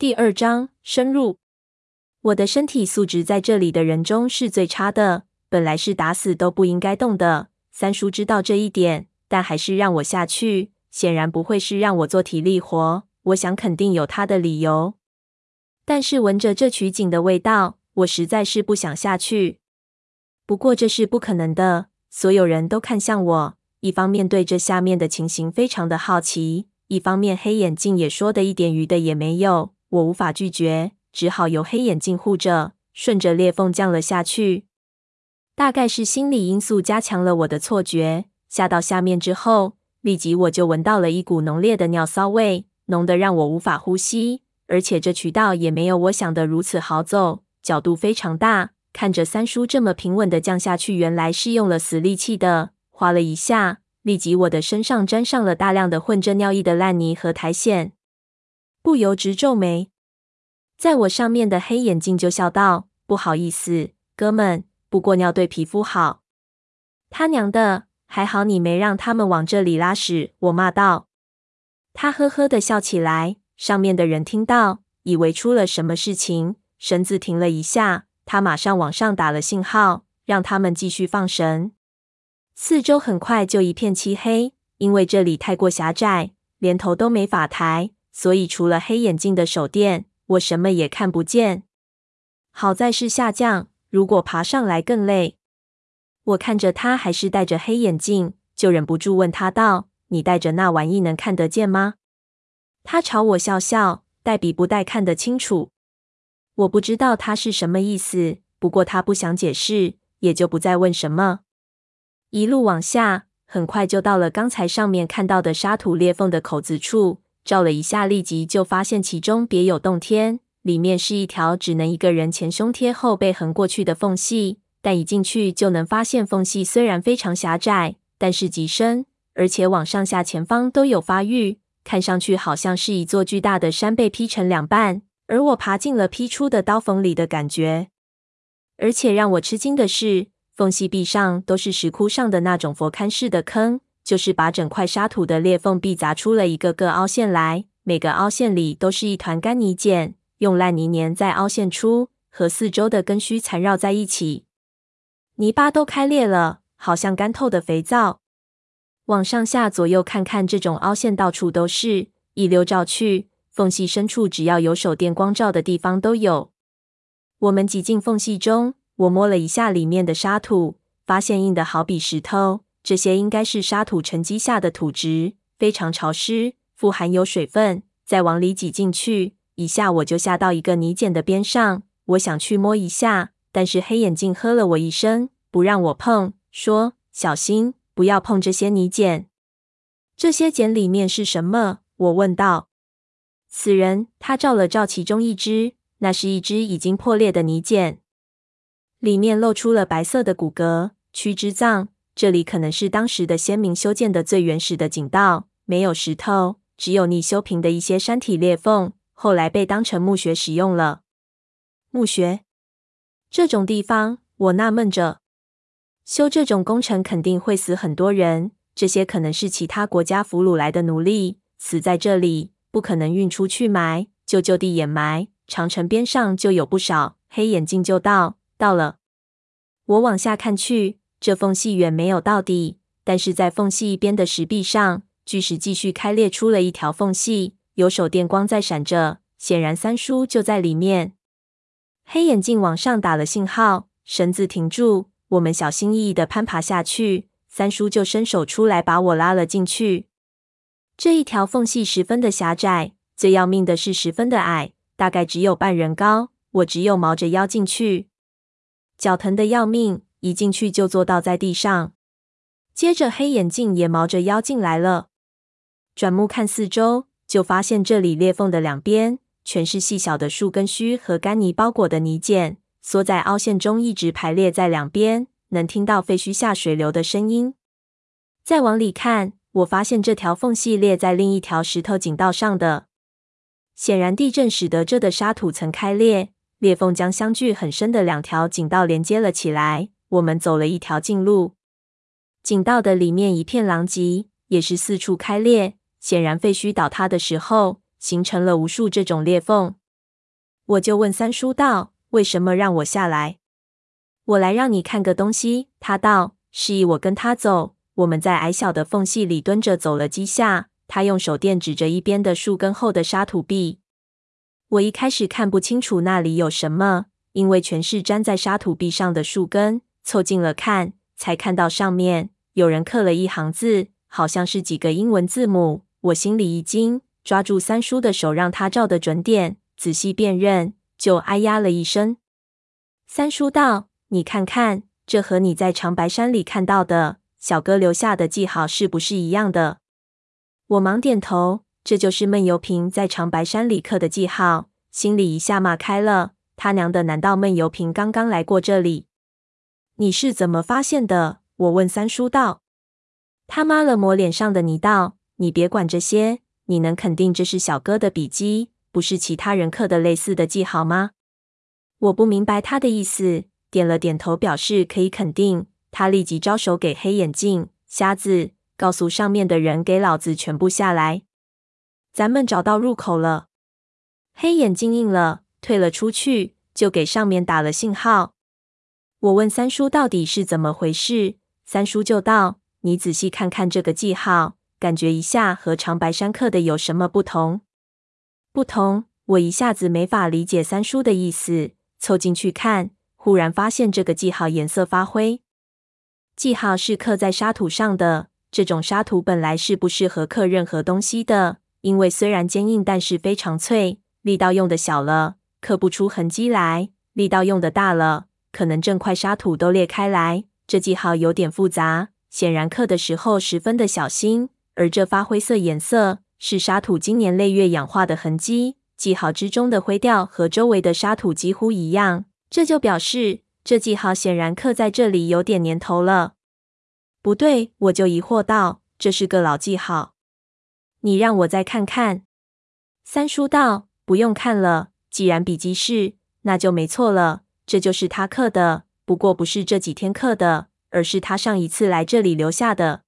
第二章深入。我的身体素质在这里的人中是最差的，本来是打死都不应该动的。三叔知道这一点，但还是让我下去。显然不会是让我做体力活，我想肯定有他的理由。但是闻着这取景的味道，我实在是不想下去。不过这是不可能的，所有人都看向我，一方面对这下面的情形非常的好奇，一方面黑眼镜也说的一点余的也没有。我无法拒绝，只好由黑眼镜护着，顺着裂缝降了下去。大概是心理因素加强了我的错觉，下到下面之后，立即我就闻到了一股浓烈的尿骚味，浓得让我无法呼吸。而且这渠道也没有我想的如此好走，角度非常大。看着三叔这么平稳的降下去，原来是用了死力气的。哗了一下，立即我的身上沾上了大量的混着尿液的烂泥和苔藓。不由直皱眉，在我上面的黑眼镜就笑道：“不好意思，哥们，不过尿对皮肤好。”他娘的，还好你没让他们往这里拉屎！我骂道。他呵呵的笑起来。上面的人听到，以为出了什么事情，绳子停了一下，他马上往上打了信号，让他们继续放绳。四周很快就一片漆黑，因为这里太过狭窄，连头都没法抬。所以，除了黑眼镜的手电，我什么也看不见。好在是下降，如果爬上来更累。我看着他还是戴着黑眼镜，就忍不住问他道：“你戴着那玩意能看得见吗？”他朝我笑笑，戴比不戴看得清楚。我不知道他是什么意思，不过他不想解释，也就不再问什么。一路往下，很快就到了刚才上面看到的沙土裂缝的口子处。照了一下，立即就发现其中别有洞天，里面是一条只能一个人前胸贴后背横过去的缝隙。但一进去就能发现，缝隙虽然非常狭窄，但是极深，而且往上下前方都有发育，看上去好像是一座巨大的山被劈成两半，而我爬进了劈出的刀缝里的感觉。而且让我吃惊的是，缝隙壁上都是石窟上的那种佛龛式的坑。就是把整块沙土的裂缝壁砸出了一个个凹陷来，每个凹陷里都是一团干泥茧，用烂泥粘在凹陷处，和四周的根须缠绕在一起。泥巴都开裂了，好像干透的肥皂。往上下左右看看，这种凹陷到处都是，一溜照去，缝隙深处只要有手电光照的地方都有。我们挤进缝隙中，我摸了一下里面的沙土，发现硬的好比石头。这些应该是沙土沉积下的土质，非常潮湿，富含有水分。再往里挤进去，一下我就下到一个泥茧的边上。我想去摸一下，但是黑眼镜呵了我一声，不让我碰，说：“小心，不要碰这些泥茧。”这些茧里面是什么？我问道。此人他照了照其中一只，那是一只已经破裂的泥茧，里面露出了白色的骨骼，躯肢脏。这里可能是当时的先民修建的最原始的井道，没有石头，只有逆修平的一些山体裂缝，后来被当成墓穴使用了。墓穴这种地方，我纳闷着，修这种工程肯定会死很多人，这些可能是其他国家俘虏来的奴隶，死在这里，不可能运出去埋，就就地掩埋。长城边上就有不少。黑眼镜就到，到了。我往下看去。这缝隙远没有到底，但是在缝隙一边的石壁上，巨石继续开裂出了一条缝隙，有手电光在闪着，显然三叔就在里面。黑眼镜往上打了信号，绳子停住，我们小心翼翼地攀爬下去，三叔就伸手出来把我拉了进去。这一条缝隙十分的狭窄，最要命的是十分的矮，大概只有半人高，我只有毛着腰进去，脚疼得要命。一进去就坐倒在地上，接着黑眼镜也毛着腰进来了。转目看四周，就发现这里裂缝的两边全是细小的树根须和干泥包裹的泥茧，缩在凹陷中，一直排列在两边，能听到废墟下水流的声音。再往里看，我发现这条缝隙裂在另一条石头井道上的，显然地震使得这的沙土层开裂，裂缝将相距很深的两条井道连接了起来。我们走了一条近路，井道的里面一片狼藉，也是四处开裂。显然废墟倒塌的时候，形成了无数这种裂缝。我就问三叔道：“为什么让我下来？”我来让你看个东西。他道，示意我跟他走。我们在矮小的缝隙里蹲着走了几下。他用手电指着一边的树根后的沙土壁。我一开始看不清楚那里有什么，因为全是粘在沙土壁上的树根。凑近了看，才看到上面有人刻了一行字，好像是几个英文字母。我心里一惊，抓住三叔的手，让他照的准点，仔细辨认，就哎呀了一声。三叔道：“你看看，这和你在长白山里看到的小哥留下的记号是不是一样的？”我忙点头。这就是闷油瓶在长白山里刻的记号，心里一下骂开了。他娘的，难道闷油瓶刚刚来过这里？你是怎么发现的？我问三叔道。他抹了抹脸上的泥道：“你别管这些，你能肯定这是小哥的笔迹，不是其他人刻的类似的记号吗？”我不明白他的意思，点了点头，表示可以肯定。他立即招手给黑眼镜瞎子，告诉上面的人给老子全部下来。咱们找到入口了，黑眼镜应了，退了出去，就给上面打了信号。我问三叔到底是怎么回事，三叔就道：“你仔细看看这个记号，感觉一下和长白山刻的有什么不同？”不同，我一下子没法理解三叔的意思，凑近去看，忽然发现这个记号颜色发灰。记号是刻在沙土上的，这种沙土本来是不适合刻任何东西的。因为虽然坚硬，但是非常脆。力道用的小了，刻不出痕迹来；力道用的大了，可能整块沙土都裂开来。这记号有点复杂，显然刻的时候十分的小心。而这发灰色颜色，是沙土经年累月氧化的痕迹。记号之中的灰调和周围的沙土几乎一样，这就表示这记号显然刻在这里有点年头了。不对，我就疑惑道：“这是个老记号。”你让我再看看。三叔道：“不用看了，既然笔迹是，那就没错了。这就是他刻的，不过不是这几天刻的，而是他上一次来这里留下的。”